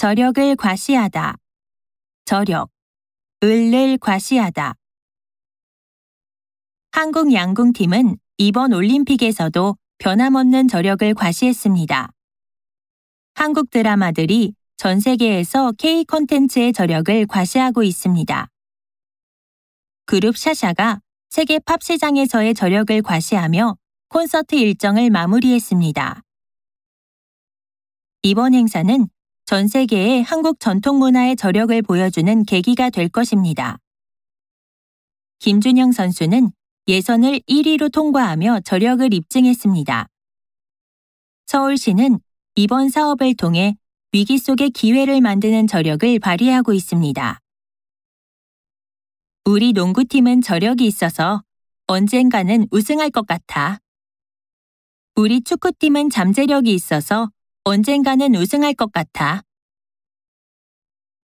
저력을 과시하다. 저력. 을을 과시하다. 한국 양궁팀은 이번 올림픽에서도 변함없는 저력을 과시했습니다. 한국 드라마들이 전 세계에서 K 콘텐츠의 저력을 과시하고 있습니다. 그룹 샤샤가 세계 팝 시장에서의 저력을 과시하며 콘서트 일정을 마무리했습니다. 이번 행사는 전 세계의 한국 전통 문화의 저력을 보여주는 계기가 될 것입니다. 김준영 선수는 예선을 1위로 통과하며 저력을 입증했습니다. 서울시는 이번 사업을 통해 위기 속의 기회를 만드는 저력을 발휘하고 있습니다. 우리 농구팀은 저력이 있어서 언젠가는 우승할 것 같아. 우리 축구팀은 잠재력이 있어서 언젠가는 우승할 것 같아.